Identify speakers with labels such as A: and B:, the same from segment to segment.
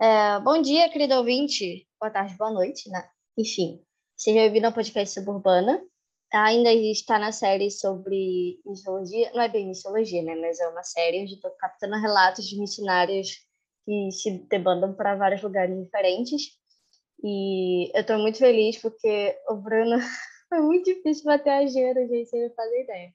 A: É, bom dia, querido ouvinte. Boa tarde, boa noite, né? Enfim, seja bem-vindo ao podcast Suburbana. Ainda está na série sobre missologia, não é bem missologia, né? Mas é uma série onde estou captando relatos de missionários que se debandam para vários lugares diferentes. E eu estou muito feliz porque o Bruno foi muito difícil bater a agenda, gente, sem fazer ideia.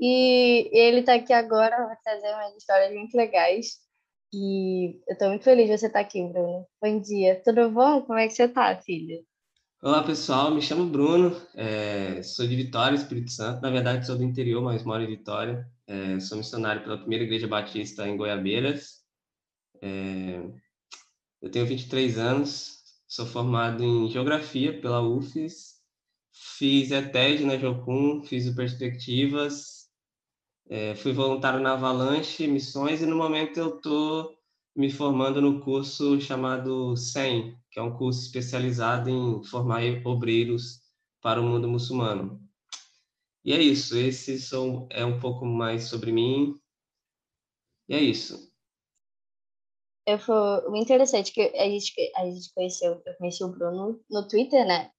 A: E ele está aqui agora para trazer umas histórias muito legais. E eu estou muito feliz de você estar aqui, Bruno. Bom dia. Tudo bom? Como é que você está, filho?
B: Olá, pessoal. Me chamo Bruno. É, sou de Vitória, Espírito Santo. Na verdade, sou do interior, mas moro em Vitória. É, sou missionário pela Primeira Igreja Batista em Goiabeiras. É, eu tenho 23 anos. Sou formado em Geografia pela UFES. Fiz ETED na Jocum, fiz o Perspectivas, é, fui voluntário na Avalanche Missões e no momento eu estou me formando no curso chamado SEM, que é um curso especializado em formar obreiros para o mundo muçulmano. E é isso, esse são, é um pouco mais sobre mim. E é isso.
A: Eu foi muito interessante que a gente, a gente conheceu, eu conheci o Bruno no Twitter, né?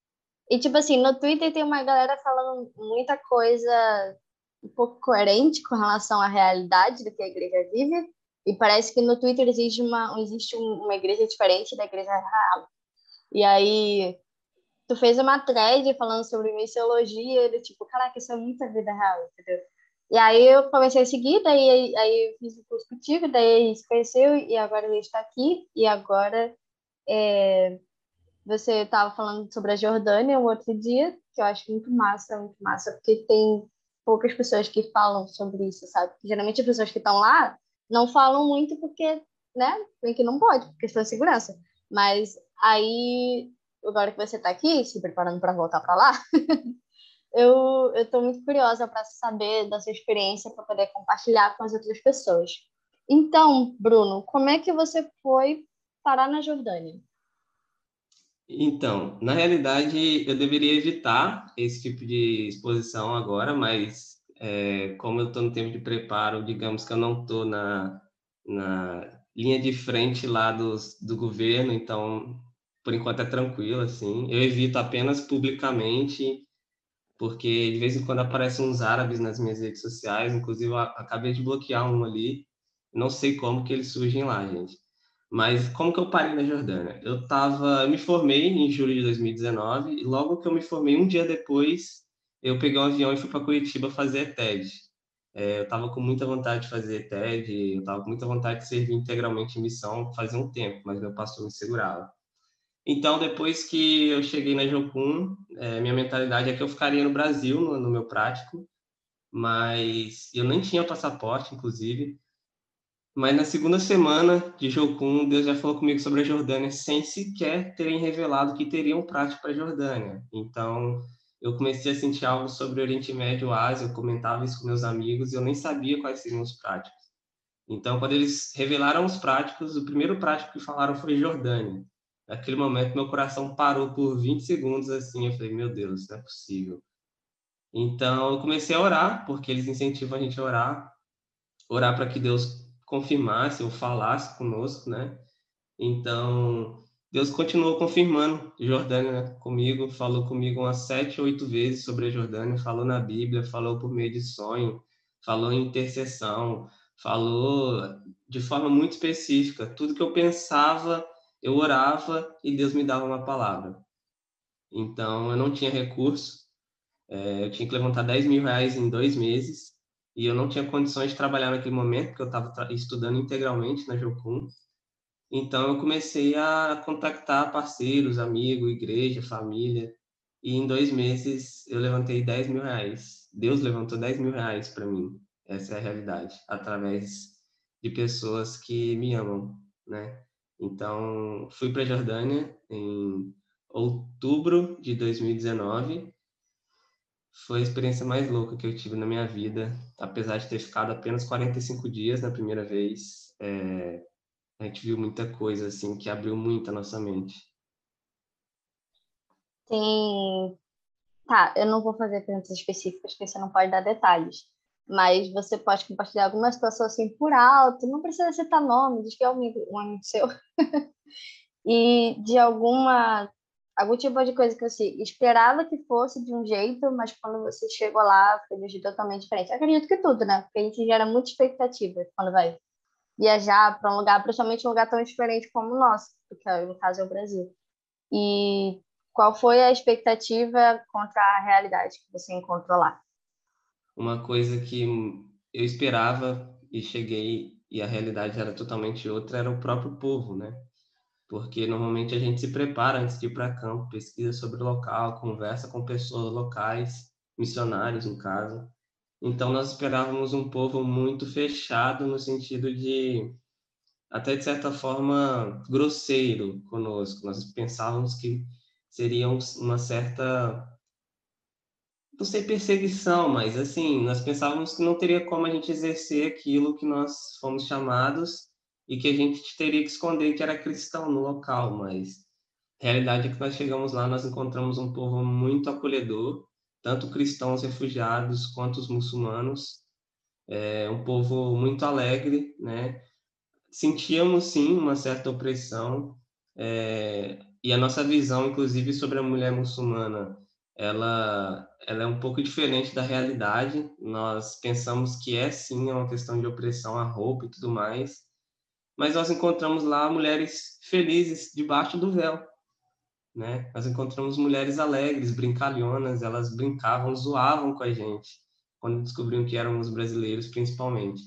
A: E tipo assim, no Twitter tem uma galera falando muita coisa um pouco coerente com relação à realidade do que a igreja vive. E parece que no Twitter existe uma, existe uma igreja diferente da igreja real. E aí, tu fez uma thread falando sobre missiologia, do tipo, caraca, isso é muita vida real, entendeu? E aí eu comecei a seguir, daí aí fiz o curso contigo, daí a gente conheceu e agora ele está aqui. E agora é, você estava falando sobre a Jordânia um outro dia, que eu acho muito massa, muito massa, porque tem poucas pessoas que falam sobre isso, sabe? Geralmente as pessoas que estão lá não falam muito porque, né, bem que não pode, por questão de segurança. Mas aí, agora que você está aqui, se preparando para voltar para lá, eu estou muito curiosa para saber da sua experiência, para poder compartilhar com as outras pessoas. Então, Bruno, como é que você foi parar na Jordânia?
B: Então, na realidade, eu deveria evitar esse tipo de exposição agora, mas é, como eu estou no tempo de preparo, digamos que eu não estou na, na linha de frente lá dos, do governo, então, por enquanto é tranquilo, assim. Eu evito apenas publicamente, porque de vez em quando aparecem uns árabes nas minhas redes sociais, inclusive eu acabei de bloquear um ali, não sei como que eles surgem lá, gente. Mas como que eu parei na Jordânia? Eu tava, eu me formei em julho de 2019 e logo que eu me formei, um dia depois, eu peguei um avião e fui para Curitiba fazer TED. É, eu estava com muita vontade de fazer TED, eu estava com muita vontade de servir integralmente em missão fazia um tempo, mas meu pastor me segurava. Então, depois que eu cheguei na Jocum, é, minha mentalidade é que eu ficaria no Brasil, no, no meu prático, mas eu nem tinha passaporte, inclusive, mas na segunda semana de Jocum, Deus já falou comigo sobre a Jordânia sem sequer terem revelado que teriam prática para a Jordânia. Então, eu comecei a sentir algo sobre Oriente Médio, Ásia, eu comentava isso com meus amigos e eu nem sabia quais seriam os práticos. Então, quando eles revelaram os práticos, o primeiro prático que falaram foi Jordânia. Naquele momento, meu coração parou por 20 segundos assim, eu falei, meu Deus, não é possível. Então, eu comecei a orar, porque eles incentivam a gente a orar, orar para que Deus confirmasse ou falasse conosco, né? Então, Deus continuou confirmando Jordânia comigo, falou comigo umas sete, oito vezes sobre a Jordânia, falou na Bíblia, falou por meio de sonho, falou em intercessão, falou de forma muito específica. Tudo que eu pensava, eu orava e Deus me dava uma palavra. Então, eu não tinha recurso, é, eu tinha que levantar 10 mil reais em dois meses, e eu não tinha condições de trabalhar naquele momento, porque eu estava estudando integralmente na Jocum. Então, eu comecei a contactar parceiros, amigos, igreja, família, e em dois meses eu levantei 10 mil reais. Deus levantou 10 mil reais para mim, essa é a realidade, através de pessoas que me amam, né? Então, fui para a Jordânia em outubro de 2019 foi a experiência mais louca que eu tive na minha vida, apesar de ter ficado apenas 45 dias na primeira vez. É, a gente viu muita coisa assim que abriu muito a nossa mente.
A: Tem. Tá, eu não vou fazer perguntas específicas, porque você não pode dar detalhes. Mas você pode compartilhar alguma situação assim por alto, não precisa citar nome, diz que é um amigo, um amigo seu. e de alguma algum tipo de coisa que você esperava que fosse de um jeito, mas quando você chegou lá foi de totalmente diferente. Eu acredito que tudo, né? Porque a gente gera muita expectativa quando vai viajar para um lugar, principalmente um lugar tão diferente como o nosso, porque no caso é o Brasil. E qual foi a expectativa contra a realidade que você encontrou lá?
B: Uma coisa que eu esperava e cheguei e a realidade era totalmente outra era o próprio povo, né? Porque normalmente a gente se prepara antes de ir para campo, pesquisa sobre o local, conversa com pessoas locais, missionários no caso. Então nós esperávamos um povo muito fechado no sentido de até de certa forma grosseiro conosco. Nós pensávamos que seria uma certa não sei perseguição, mas assim, nós pensávamos que não teria como a gente exercer aquilo que nós fomos chamados e que a gente teria que esconder que era cristão no local, mas a realidade é que nós chegamos lá, nós encontramos um povo muito acolhedor, tanto cristãos refugiados quanto os muçulmanos, é um povo muito alegre, né? Sentíamos sim uma certa opressão é, e a nossa visão, inclusive, sobre a mulher muçulmana, ela, ela é um pouco diferente da realidade. Nós pensamos que é sim uma questão de opressão à roupa e tudo mais, mas nós encontramos lá mulheres felizes debaixo do véu, né? Nós encontramos mulheres alegres, brincalhonas, elas brincavam, zoavam com a gente quando descobriam que éramos brasileiros, principalmente.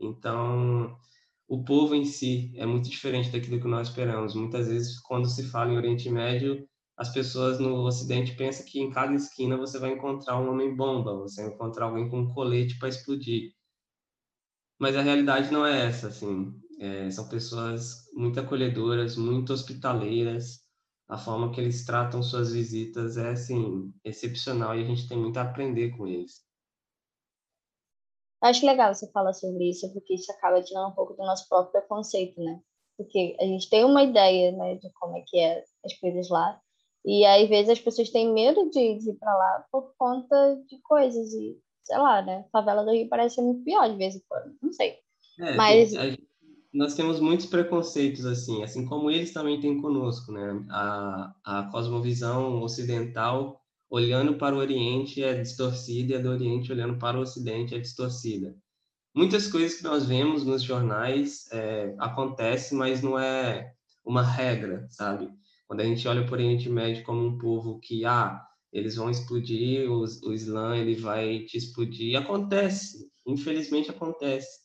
B: Então, o povo em si é muito diferente daquilo que nós esperamos. Muitas vezes, quando se fala em Oriente Médio, as pessoas no Ocidente pensam que em cada esquina você vai encontrar um homem-bomba, você vai encontrar alguém com um colete para explodir. Mas a realidade não é essa, assim. É, são pessoas muito acolhedoras, muito hospitaleiras. A forma que eles tratam suas visitas é, assim, excepcional e a gente tem muito a aprender com eles.
A: Acho legal você falar sobre isso, porque isso acaba tirando um pouco do nosso próprio preconceito, né? Porque a gente tem uma ideia, né, de como é que é as coisas lá, e aí, às vezes, as pessoas têm medo de, de ir para lá por conta de coisas. E, sei lá, né? A favela do Rio parece ser muito pior de vez em quando. Não sei.
B: É, Mas. a, nós temos muitos preconceitos, assim, assim como eles também têm conosco, né? A, a cosmovisão ocidental olhando para o Oriente é distorcida e a do Oriente olhando para o Ocidente é distorcida. Muitas coisas que nós vemos nos jornais é, acontecem, mas não é uma regra, sabe? Quando a gente olha para o Oriente Médio como um povo que, ah, eles vão explodir, o, o Islã ele vai te explodir, acontece, infelizmente acontece.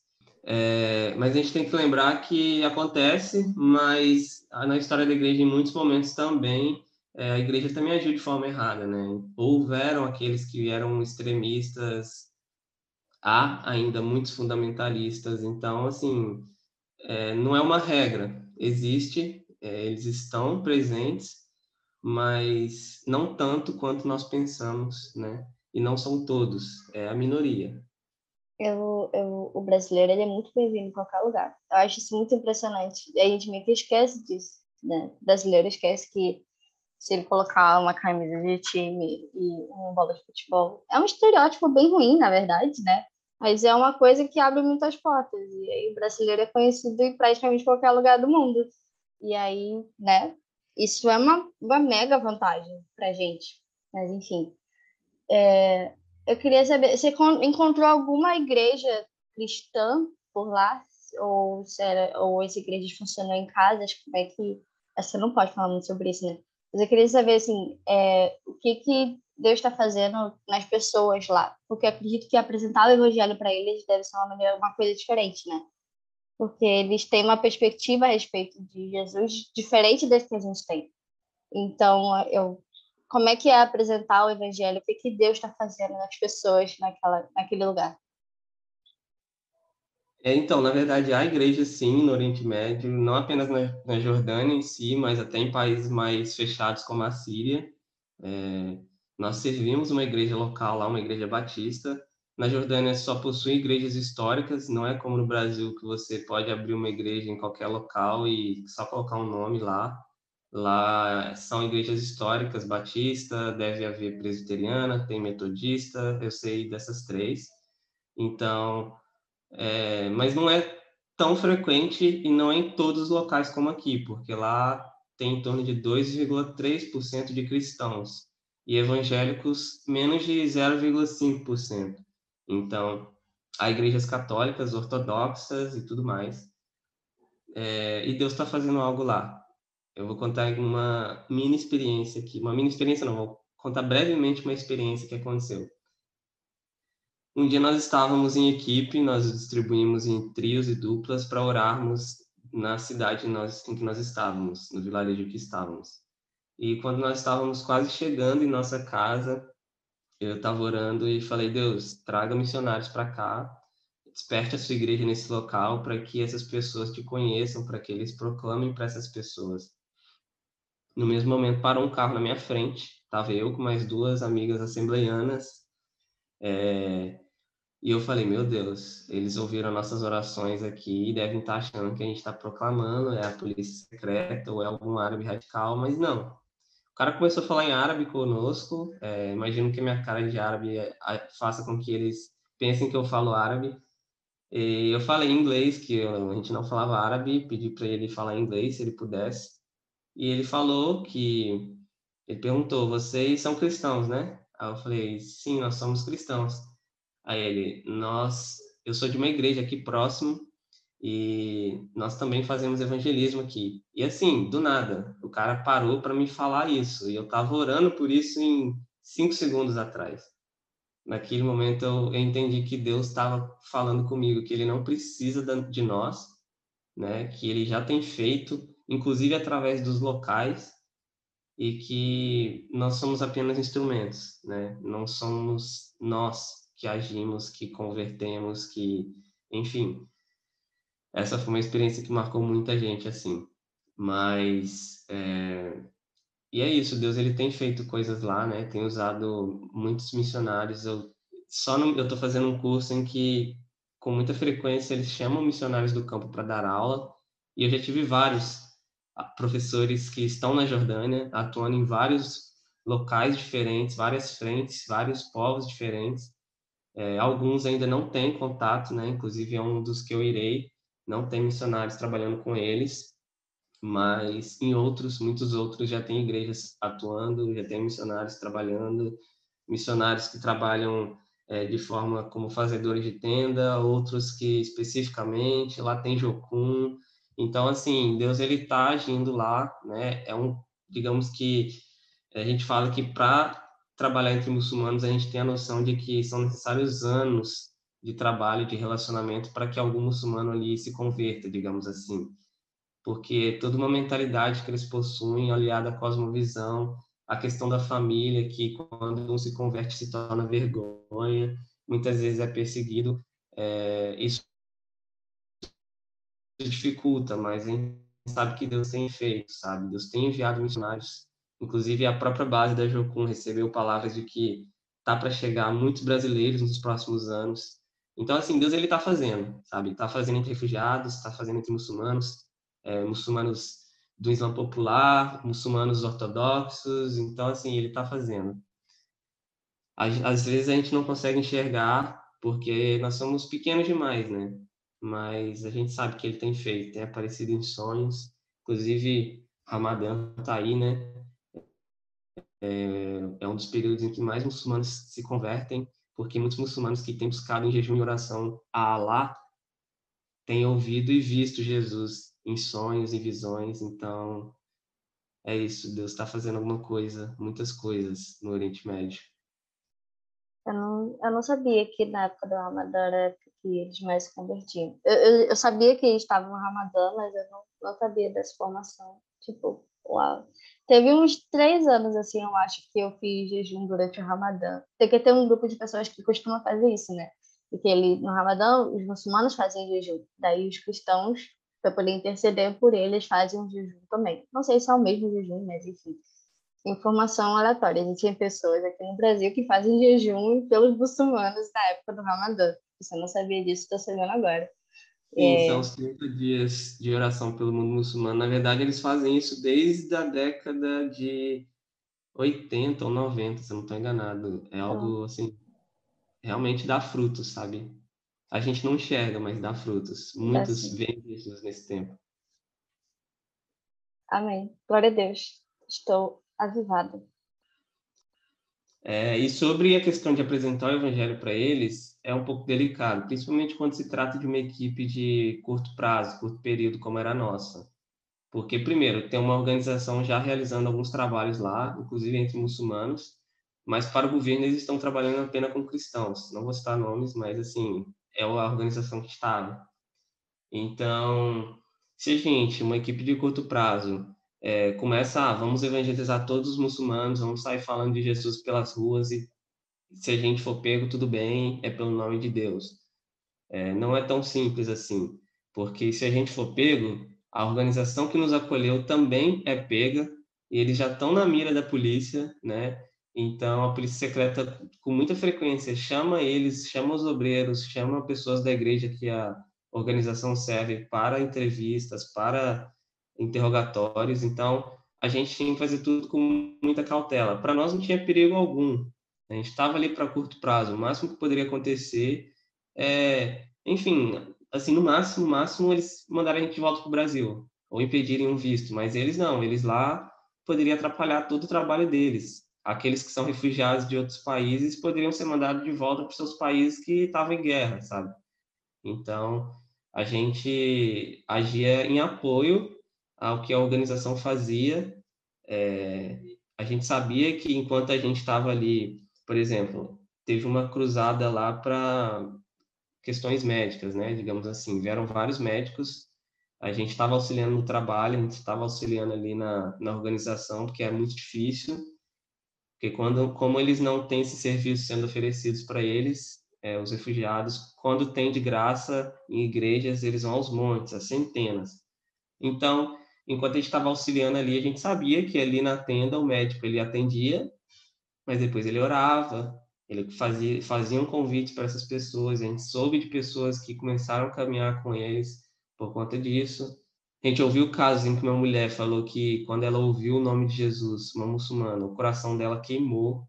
B: É, mas a gente tem que lembrar que acontece, mas na história da igreja, em muitos momentos também, é, a igreja também agiu de forma errada, né? Houveram aqueles que eram extremistas, há ainda muitos fundamentalistas, então, assim, é, não é uma regra, existe é, eles estão presentes, mas não tanto quanto nós pensamos, né? E não são todos, é a minoria.
A: Eu, eu, o brasileiro ele é muito bem-vindo em qualquer lugar. Eu acho isso muito impressionante. A gente meio que esquece disso, né? O brasileiro esquece que se ele colocar uma camisa de time e uma bola de futebol, é um estereótipo bem ruim, na verdade, né? Mas é uma coisa que abre muitas portas. E aí o brasileiro é conhecido em praticamente qualquer lugar do mundo. E aí, né? Isso é uma, uma mega vantagem para gente. Mas, enfim. É, eu queria saber, você encontrou alguma igreja cristã por lá? Ou, era, ou essa igreja funcionou em casas? Como é que... Você não pode falar muito sobre isso, né? Mas eu queria saber, assim, é, o que, que Deus está fazendo nas pessoas lá? Porque acredito que apresentar o evangelho para eles deve ser uma, maneira, uma coisa diferente, né? porque eles têm uma perspectiva a respeito de Jesus diferente das que a gente tem. Então, eu, como é que é apresentar o evangelho? O que, que Deus está fazendo nas pessoas naquela, naquele lugar?
B: É, então, na verdade, há igrejas, sim, no Oriente Médio, não apenas na, na Jordânia em si, mas até em países mais fechados como a Síria. É, nós servimos uma igreja local lá, uma igreja batista, na Jordânia só possui igrejas históricas, não é como no Brasil que você pode abrir uma igreja em qualquer local e só colocar um nome lá. Lá são igrejas históricas, batista, deve haver presbiteriana, tem metodista, eu sei dessas três. Então, é, mas não é tão frequente e não em todos os locais como aqui, porque lá tem em torno de 2,3% de cristãos e evangélicos menos de 0,5%. Então, há igrejas católicas, ortodoxas e tudo mais. É, e Deus está fazendo algo lá. Eu vou contar uma mini experiência aqui, uma mini experiência não, vou contar brevemente uma experiência que aconteceu. Um dia nós estávamos em equipe, nós distribuímos em trios e duplas para orarmos na cidade nós, em que nós estávamos, no vilarejo que estávamos. E quando nós estávamos quase chegando em nossa casa, eu estava orando e falei: Deus, traga missionários para cá, desperte a sua igreja nesse local para que essas pessoas te conheçam, para que eles proclamem para essas pessoas. No mesmo momento, parou um carro na minha frente, estava eu com mais duas amigas assembleianas. É, e eu falei, meu Deus, eles ouviram nossas orações aqui e devem estar achando que a gente está proclamando, é a polícia secreta ou é algum árabe radical, mas não. O cara começou a falar em árabe conosco, é, imagino que minha cara de árabe é, faça com que eles pensem que eu falo árabe. E eu falei em inglês, que a gente não falava árabe, pedi para ele falar inglês, se ele pudesse. E ele falou que, ele perguntou, vocês são cristãos, né? Aí eu falei, sim, nós somos cristãos. Aí ele, nós, eu sou de uma igreja aqui próximo e nós também fazemos evangelismo aqui. E assim, do nada, o cara parou para me falar isso e eu estava orando por isso em cinco segundos atrás. Naquele momento eu entendi que Deus estava falando comigo que Ele não precisa de nós, né? Que Ele já tem feito, inclusive através dos locais, e que nós somos apenas instrumentos, né? Não somos nós que agimos, que convertemos, que, enfim, essa foi uma experiência que marcou muita gente, assim. Mas, é... e é isso, Deus ele tem feito coisas lá, né? Tem usado muitos missionários. Eu só eu estou fazendo um curso em que, com muita frequência, eles chamam missionários do campo para dar aula. E eu já tive vários professores que estão na Jordânia, atuando em vários locais diferentes, várias frentes, vários povos diferentes. É, alguns ainda não têm contato, né? Inclusive é um dos que eu irei, não tem missionários trabalhando com eles, mas em outros, muitos outros já tem igrejas atuando, já tem missionários trabalhando, missionários que trabalham é, de forma como fazedores de tenda, outros que especificamente lá tem Jocum. Então, assim, Deus ele está agindo lá, né? É um, digamos que a gente fala que para trabalhar entre muçulmanos, a gente tem a noção de que são necessários anos de trabalho, de relacionamento, para que algum muçulmano ali se converta, digamos assim. Porque toda uma mentalidade que eles possuem, aliada à cosmovisão, a questão da família, que quando um se converte se torna vergonha, muitas vezes é perseguido, é, isso dificulta, mas a gente sabe que Deus tem feito, sabe? Deus tem enviado missionários Inclusive, a própria base da Jocum recebeu palavras de que tá para chegar muitos brasileiros nos próximos anos. Então, assim, Deus ele está fazendo, sabe? Está fazendo entre refugiados, está fazendo entre muçulmanos, é, muçulmanos do Islã popular, muçulmanos ortodoxos. Então, assim, ele está fazendo. Às, às vezes a gente não consegue enxergar porque nós somos pequenos demais, né? Mas a gente sabe que ele tem feito, tem aparecido em sonhos. Inclusive, Ramadã está aí, né? é, é um dos períodos em que mais muçulmanos se convertem, porque muitos muçulmanos que têm buscado em jejum e oração a Alá têm ouvido e visto Jesus em sonhos e visões. Então, é isso. Deus está fazendo alguma coisa, muitas coisas no Oriente Médio.
A: Eu não, eu não sabia que na época do Ramadã era a época que eles mais se convertiam. Eu, eu, eu sabia que eles estavam no Ramadã, mas eu não, não sabia dessa formação. Tipo, uau. Teve uns três anos, assim, eu acho, que eu fiz jejum durante o Ramadã. Tem que ter um grupo de pessoas que costuma fazer isso, né? Porque ele, no Ramadã, os muçulmanos fazem jejum. Daí os cristãos, para poder interceder por eles, fazem um jejum também. Não sei se é o mesmo jejum, mas enfim. Informação aleatória. Existem pessoas aqui no Brasil que fazem jejum pelos muçulmanos na época do Ramadã. Você não sabia disso, estou sabendo agora.
B: Sim, é... são os 30 dias de oração pelo mundo muçulmano. Na verdade, eles fazem isso desde a década de 80 ou 90, se eu não estou enganado. É algo, assim, realmente dá frutos, sabe? a gente não enxerga, mas dá frutos. Muitos é veem Jesus nesse tempo.
A: Amém. Glória a Deus. Estou avivada.
B: É, e sobre a questão de apresentar o evangelho para eles, é um pouco delicado, principalmente quando se trata de uma equipe de curto prazo, curto período, como era a nossa. Porque, primeiro, tem uma organização já realizando alguns trabalhos lá, inclusive entre muçulmanos, mas para o governo eles estão trabalhando apenas com cristãos. Não vou citar nomes, mas, assim, é a organização que estava. Então, se a gente, uma equipe de curto prazo, é, começa a vamos evangelizar todos os muçulmanos, vamos sair falando de Jesus pelas ruas e se a gente for pego, tudo bem, é pelo nome de Deus. É, não é tão simples assim, porque se a gente for pego, a organização que nos acolheu também é pega e eles já estão na mira da polícia, né? Então a polícia secreta com muita frequência chama eles, chama os obreiros, chama pessoas da igreja que a organização serve para entrevistas, para interrogatórios. Então a gente tinha que fazer tudo com muita cautela. Para nós não tinha perigo algum. A gente estava ali para curto prazo. O máximo que poderia acontecer é, enfim, assim, no máximo, no máximo, eles mandarem a gente de volta para o Brasil ou impedirem um visto. Mas eles não, eles lá poderia atrapalhar todo o trabalho deles. Aqueles que são refugiados de outros países poderiam ser mandados de volta para seus países que estavam em guerra, sabe? Então, a gente agia em apoio ao que a organização fazia. É, a gente sabia que enquanto a gente estava ali, por exemplo, teve uma cruzada lá para questões médicas, né? Digamos assim, vieram vários médicos. A gente estava auxiliando no trabalho, a gente estava auxiliando ali na, na organização, porque é muito difícil, porque quando, como eles não têm esse serviço sendo oferecidos para eles, é, os refugiados, quando tem de graça em igrejas, eles vão aos montes, a centenas. Então, enquanto a gente estava auxiliando ali, a gente sabia que ali na tenda o médico ele atendia, mas depois ele orava, ele fazia, fazia um convite para essas pessoas, a gente soube de pessoas que começaram a caminhar com eles por conta disso. A gente ouviu casos em que uma mulher falou que quando ela ouviu o nome de Jesus, uma muçulmana, o coração dela queimou.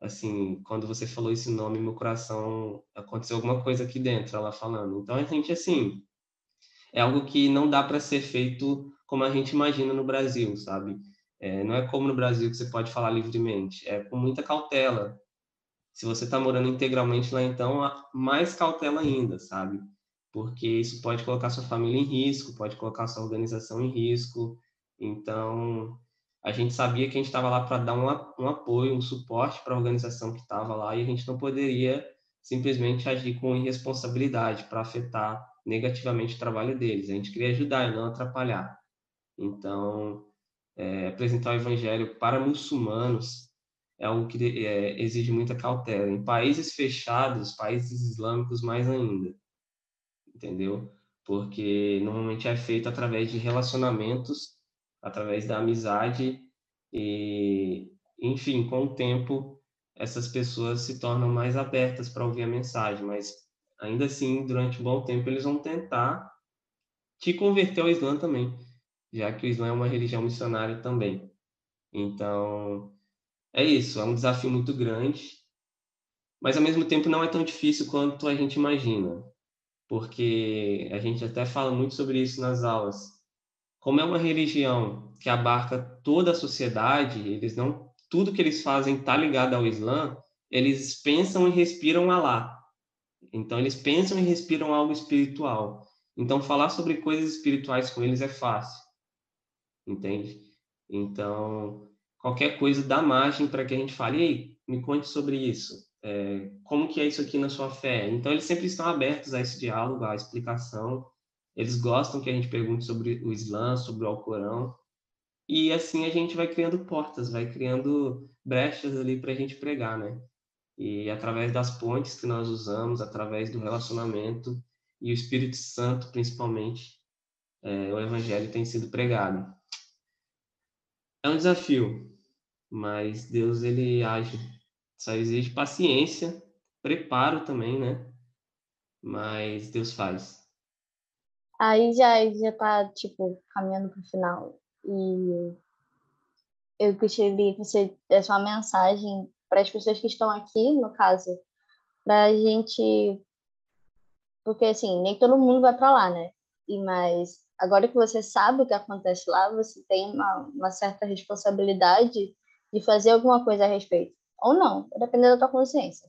B: Assim, quando você falou esse nome, meu coração aconteceu alguma coisa aqui dentro, ela falando. Então a gente assim, é algo que não dá para ser feito como a gente imagina no Brasil, sabe? É, não é como no Brasil que você pode falar livremente, é com muita cautela. Se você está morando integralmente lá, então, mais cautela ainda, sabe? Porque isso pode colocar sua família em risco, pode colocar sua organização em risco. Então, a gente sabia que a gente estava lá para dar um, um apoio, um suporte para a organização que estava lá e a gente não poderia simplesmente agir com irresponsabilidade para afetar negativamente o trabalho deles. A gente queria ajudar e não atrapalhar. Então, é, apresentar o evangelho para muçulmanos é algo que é, exige muita cautela. Em países fechados, países islâmicos mais ainda, entendeu? Porque normalmente é feito através de relacionamentos, através da amizade e, enfim, com o tempo essas pessoas se tornam mais abertas para ouvir a mensagem, mas ainda assim, durante um bom tempo, eles vão tentar te converter ao Islã também, já que o Islã é uma religião missionária também. Então, é isso, é um desafio muito grande, mas ao mesmo tempo não é tão difícil quanto a gente imagina, porque a gente até fala muito sobre isso nas aulas. Como é uma religião que abarca toda a sociedade, eles não tudo que eles fazem está ligado ao Islã, eles pensam e respiram Alá. Então, eles pensam e respiram algo espiritual. Então, falar sobre coisas espirituais com eles é fácil. Entende? Então, qualquer coisa dá margem para que a gente fale, ei, me conte sobre isso. É, como que é isso aqui na sua fé? Então, eles sempre estão abertos a esse diálogo, à explicação. Eles gostam que a gente pergunte sobre o Islã, sobre o Alcorão. E assim a gente vai criando portas, vai criando brechas ali para a gente pregar, né? E através das pontes que nós usamos, através do relacionamento e o Espírito Santo, principalmente, é, o Evangelho tem sido pregado. É um desafio, mas Deus ele age. Só exige paciência, preparo também, né? Mas Deus faz.
A: Aí já já tá tipo caminhando para o final e eu gostaria que você desse uma mensagem para as pessoas que estão aqui, no caso, para a gente porque assim, nem todo mundo vai para lá, né? E mas agora que você sabe o que acontece lá, você tem uma, uma certa responsabilidade de fazer alguma coisa a respeito. Ou não, dependendo da tua consciência.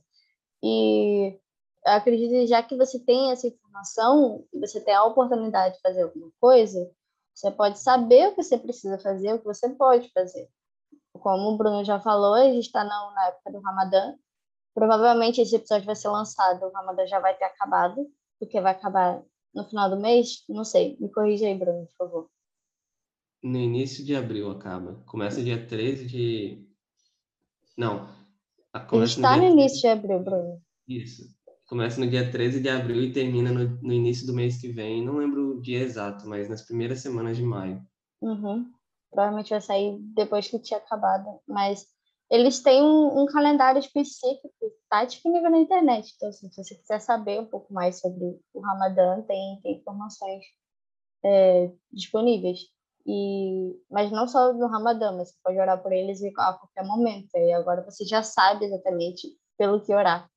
A: E eu acredito que já que você tem essa informação você tem a oportunidade de fazer alguma coisa, você pode saber o que você precisa fazer, o que você pode fazer. Como o Bruno já falou, a gente está na, na época do Ramadã. Provavelmente esse episódio vai ser lançado, o Ramadã já vai ter acabado, porque vai acabar no final do mês? Não sei. Me corrija aí, Bruno, por favor.
B: No início de abril acaba. Começa dia 13 de. Não.
A: Começa está no, no início 13... de abril, Bruno.
B: Isso. Começa no dia 13 de abril e termina no, no, início do mês que vem. Não lembro o dia exato, mas nas primeiras semanas de maio.
A: Uhum. Provavelmente vai sair depois que tinha acabado. Mas eles têm um, um calendário específico, está disponível na internet. Então, assim, se você quiser saber um pouco mais sobre o Ramadã, tem, tem informações é, disponíveis. E, mas não só no Ramadã, mas você pode orar por eles a qualquer momento. E agora você já sabe exatamente pelo que orar.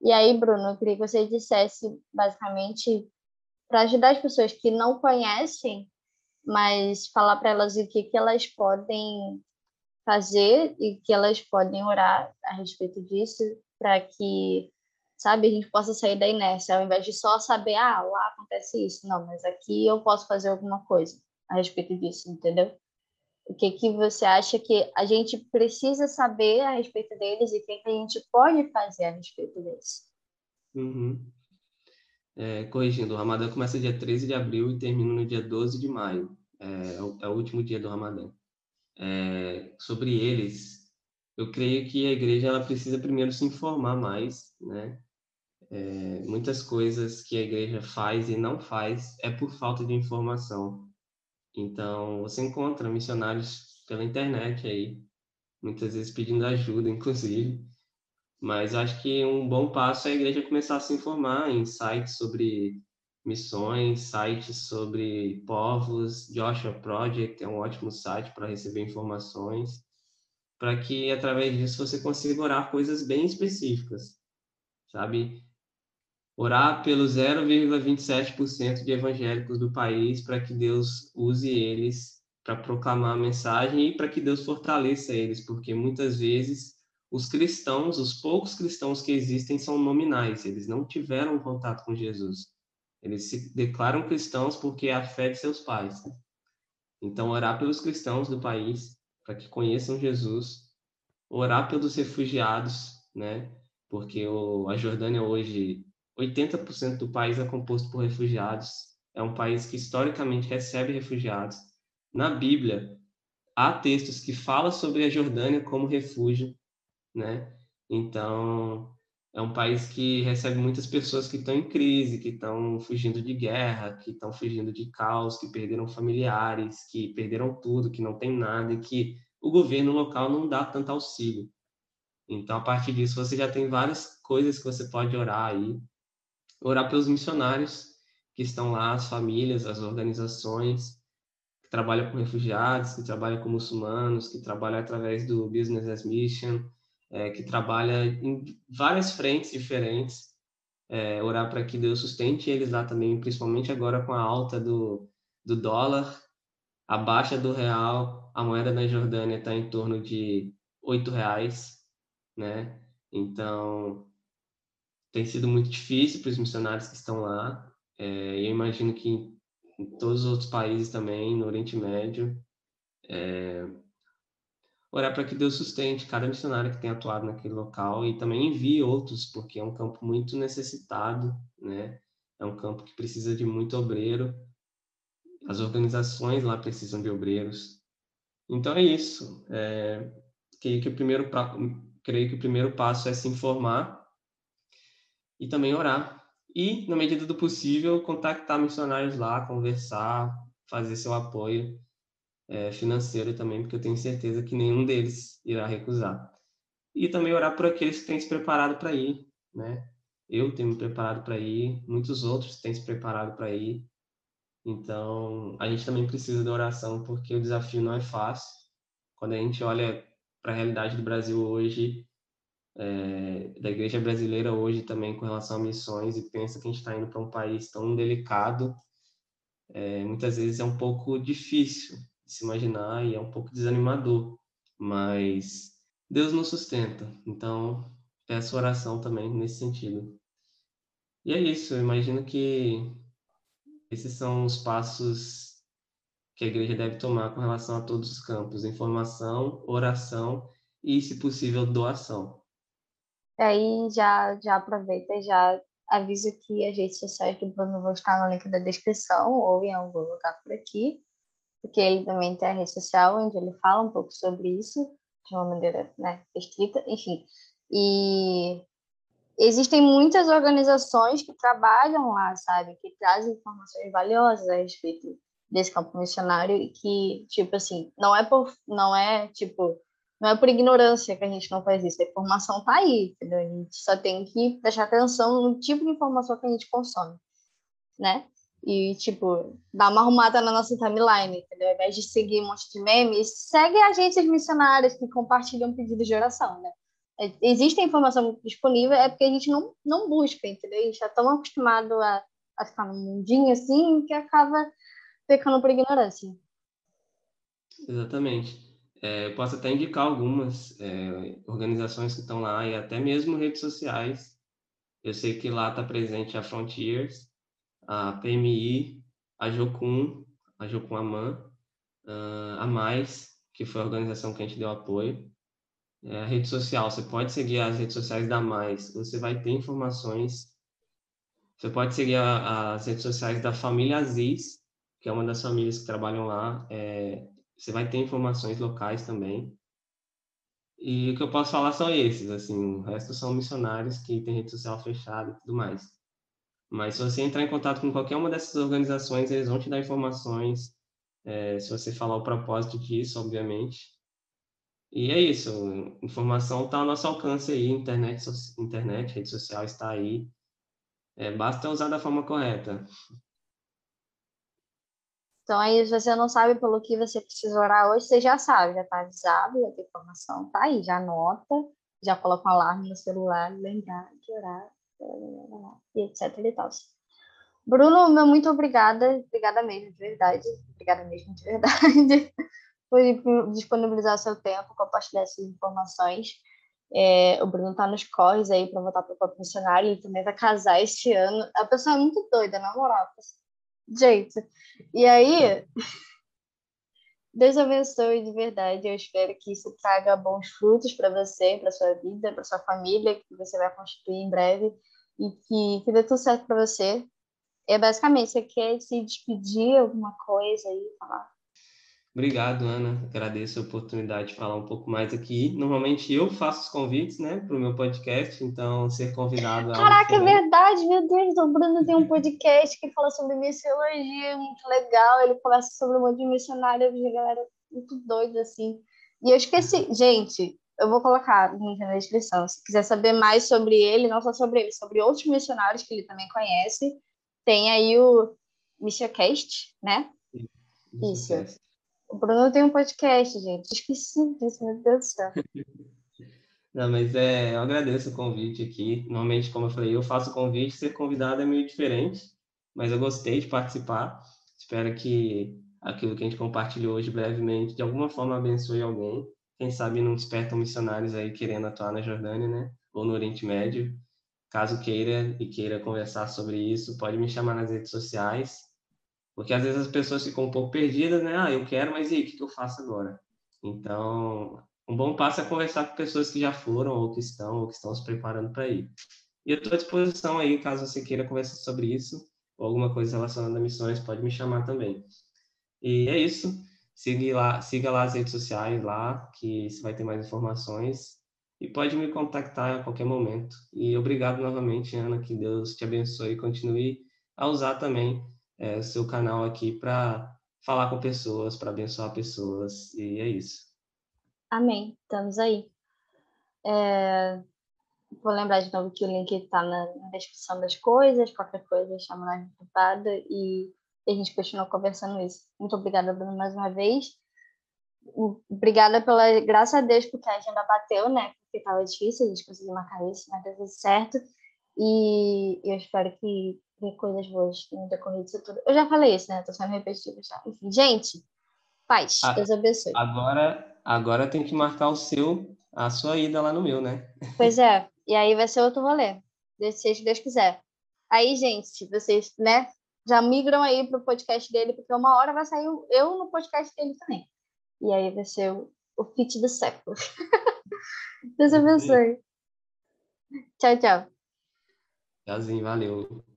A: E aí, Bruno, eu queria que você dissesse, basicamente, para ajudar as pessoas que não conhecem, mas falar para elas o que, que elas podem fazer e que elas podem orar a respeito disso, para que, sabe, a gente possa sair da inércia, ao invés de só saber, ah, lá acontece isso. Não, mas aqui eu posso fazer alguma coisa a respeito disso, entendeu? O que, que você acha que a gente precisa saber a respeito deles e o que, a gente pode fazer a respeito deles?
B: Uhum. É, corrigindo, o Ramadã começa dia 13 de abril e termina no dia 12 de maio. É, é, o, é o último dia do Ramadã. É, sobre eles, eu creio que a igreja ela precisa primeiro se informar mais, né? É, muitas coisas que a igreja faz e não faz é por falta de informação. Então, você encontra missionários pela internet aí, muitas vezes pedindo ajuda, inclusive. Mas acho que um bom passo é a igreja começar a se informar em sites sobre missões, sites sobre povos. Joshua Project é um ótimo site para receber informações, para que através disso você consiga orar coisas bem específicas, sabe? orar pelos 0,27% de evangélicos do país para que Deus use eles para proclamar a mensagem e para que Deus fortaleça eles, porque muitas vezes os cristãos, os poucos cristãos que existem são nominais, eles não tiveram contato com Jesus. Eles se declaram cristãos porque é a fé de seus pais. Então, orar pelos cristãos do país para que conheçam Jesus, orar pelos refugiados, né? Porque o, a Jordânia hoje 80% do país é composto por refugiados. É um país que historicamente recebe refugiados. Na Bíblia, há textos que falam sobre a Jordânia como refúgio, né? Então, é um país que recebe muitas pessoas que estão em crise, que estão fugindo de guerra, que estão fugindo de caos, que perderam familiares, que perderam tudo, que não tem nada e que o governo local não dá tanto auxílio. Então, a partir disso, você já tem várias coisas que você pode orar aí orar pelos missionários que estão lá, as famílias, as organizações que trabalham com refugiados, que trabalham com muçulmanos, que trabalham através do Business as Mission, é, que trabalha em várias frentes diferentes. É, orar para que Deus sustente eles lá também, principalmente agora com a alta do, do dólar, a baixa do real, a moeda na Jordânia está em torno de oito reais, né? Então, tem sido muito difícil para os missionários que estão lá. É, eu imagino que em todos os outros países também, no Oriente Médio, é, orar para que Deus sustente cada missionário que tem atuado naquele local e também envie outros, porque é um campo muito necessitado, né? É um campo que precisa de muito obreiro. As organizações lá precisam de obreiros. Então é isso. É, creio que o primeiro creio que o primeiro passo é se informar e também orar. E, na medida do possível, contactar missionários lá, conversar, fazer seu apoio é, financeiro também, porque eu tenho certeza que nenhum deles irá recusar. E também orar por aqueles que têm se preparado para ir, né? Eu tenho me preparado para ir, muitos outros têm se preparado para ir. Então, a gente também precisa da oração, porque o desafio não é fácil. Quando a gente olha para a realidade do Brasil hoje, é, da igreja brasileira hoje também com relação a missões e pensa que a gente está indo para um país tão delicado, é, muitas vezes é um pouco difícil se imaginar e é um pouco desanimador, mas Deus nos sustenta, então peço oração também nesse sentido. E é isso, eu imagino que esses são os passos que a igreja deve tomar com relação a todos os campos: informação, oração e, se possível, doação.
A: Aí já, já aproveita e já avisa que as redes sociais do Bruno vão estar no link da descrição ou em algum lugar por aqui, porque ele também tem a rede social onde ele fala um pouco sobre isso, de uma maneira né, escrita, enfim. E existem muitas organizações que trabalham lá, sabe, que trazem informações valiosas a respeito desse campo missionário e que, tipo assim, não é por, não é, tipo, não é por ignorância que a gente não faz isso, a informação tá aí, entendeu? A gente só tem que prestar atenção no tipo de informação que a gente consome, né? E, tipo, dar uma arrumada na nossa timeline, entendeu? Ao invés de seguir um monte de memes, segue agências missionárias que compartilham pedidos de oração, né? É, existe informação disponível, é porque a gente não, não busca, entendeu? A gente está tão acostumado a, a ficar num mundinho assim que acaba pecando por ignorância.
B: Exatamente. É, eu posso até indicar algumas é, organizações que estão lá e até mesmo redes sociais. Eu sei que lá está presente a Frontiers, a PMI, a Jocum, a Jocum Aman, a Mais, que foi a organização que a gente deu apoio. É, a rede social, você pode seguir as redes sociais da Mais, você vai ter informações. Você pode seguir a, as redes sociais da família Aziz, que é uma das famílias que trabalham lá. É, você vai ter informações locais também. E o que eu posso falar são esses, assim, o resto são missionários que têm rede social fechada e tudo mais. Mas se você entrar em contato com qualquer uma dessas organizações, eles vão te dar informações, é, se você falar o propósito disso, obviamente. E é isso, informação está ao nosso alcance aí, internet, internet, rede social está aí. É, basta usar da forma correta.
A: Então, aí, se você não sabe pelo que você precisa orar hoje, você já sabe, já está avisado, já tem informação, tá aí, já anota, já coloca um alarme no celular, lembrar de orar, e etc e tal. Bruno, meu muito obrigada, obrigada mesmo, de verdade, obrigada mesmo, de verdade, por disponibilizar seu tempo, compartilhar essas informações. É, o Bruno tá nos corres aí para voltar para o funcionário, ele também vai casar este ano. A pessoa é muito doida, na moral. Gente, e aí, Deus abençoe de verdade. Eu espero que isso traga bons frutos para você, para sua vida, para sua família, que você vai constituir em breve e que, que dê tudo certo para você. É basicamente, você quer se despedir alguma coisa aí, falar?
B: Obrigado, Ana. Agradeço a oportunidade de falar um pouuk mais aqui. Normalmente eu faço os convites, né, para o meu podcast, então ser convidado.
A: É Caraca, é verdade, meu Deus, o Bruno tem um podcast que fala sobre missiologia, muito legal. Ele conversa sobre um monte de missionários, de galera muito doida, assim. E eu esqueci, gente, eu vou colocar link na descrição. Se quiser saber mais sobre ele, não só sobre ele, sobre outros missionários que ele também conhece, tem aí o Missiocast, né? Isso. Isso. O Bruno tem um podcast, gente. Esqueci disso, meu Deus do céu.
B: Não, mas é, eu agradeço o convite aqui. Normalmente, como eu falei, eu faço convite, ser convidado é meio diferente, mas eu gostei de participar. Espero que aquilo que a gente compartilhou hoje brevemente, de alguma forma abençoe alguém. Quem sabe não despertam missionários aí querendo atuar na Jordânia, né? Ou no Oriente Médio. Caso queira e queira conversar sobre isso, pode me chamar nas redes sociais. Porque às vezes as pessoas ficam um pouco perdidas, né? Ah, eu quero, mas e o que eu faço agora? Então, um bom passo é conversar com pessoas que já foram, ou que estão, ou que estão se preparando para ir. E eu estou à disposição aí, caso você queira conversar sobre isso, ou alguma coisa relacionada a missões, pode me chamar também. E é isso. Siga lá, siga lá as redes sociais lá, que você vai ter mais informações. E pode me contactar a qualquer momento. E obrigado novamente, Ana, que Deus te abençoe e continue a usar também é, o seu canal aqui para falar com pessoas, para abençoar pessoas, e é isso.
A: Amém, estamos aí. É... Vou lembrar de novo que o link está na, descrição das coisas, qualquer coisa chama de privada e a gente continua conversando isso. Muito obrigada, Bruno, mais uma vez. obrigada pela. Graças a Deus, porque a agenda bateu, né? Porque estava difícil, a gente conseguiu marcar isso, mas deu tudo certo. E eu espero que dê coisas boas no decorrer disso tudo. Eu já falei isso, né? Tô sendo repetitivo já. Enfim, gente, paz, a, Deus abençoe.
B: Agora, agora tem que marcar o seu, a sua ida lá no meu, né?
A: Pois é, e aí vai ser outro rolê. Se Deus quiser. Aí, gente, vocês, né, já migram aí pro podcast dele, porque uma hora vai sair eu no podcast dele também. E aí vai ser o, o fit do século. Deus abençoe. Tchau, tchau.
B: Tchauzinho, valeu.